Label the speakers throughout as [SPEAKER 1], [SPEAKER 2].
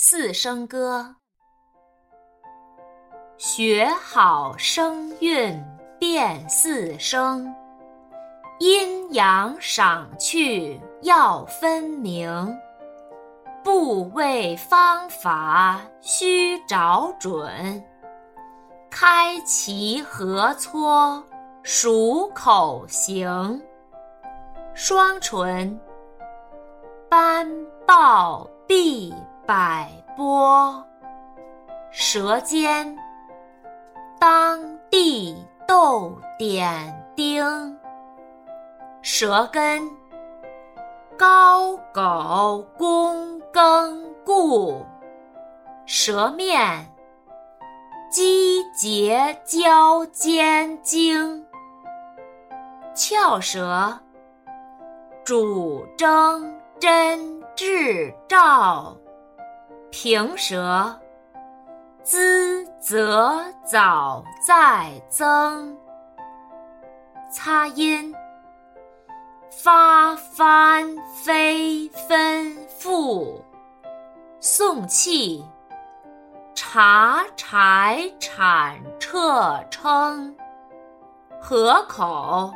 [SPEAKER 1] 四声歌，学好声韵辨四声，阴阳赏去要分明。部位方法须找准，开齐合撮数口形。双唇，斑豹闭。百波，舌尖，当地斗点丁，舌根，高狗躬耕固，舌面，肌节交尖精，翘舌，主争真志照。平舌，滋则早再增；擦音，发翻飞分复；送气，茶柴产彻称；合口，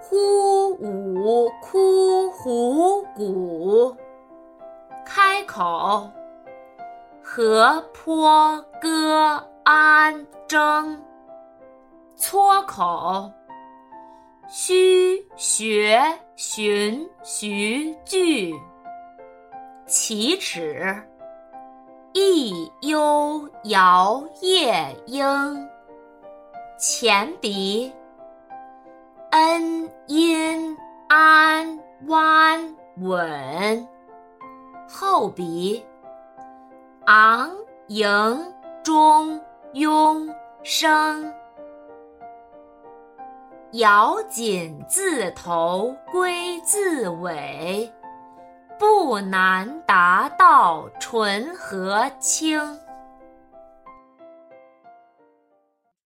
[SPEAKER 1] 呼舞哭虎鼓。口，河坡歌安争；撮口，虚学循徐句；齐齿，一悠摇夜莺；前鼻，恩阴安弯稳。后鼻，昂迎中庸生，咬紧字头归字尾，不难达到纯和清。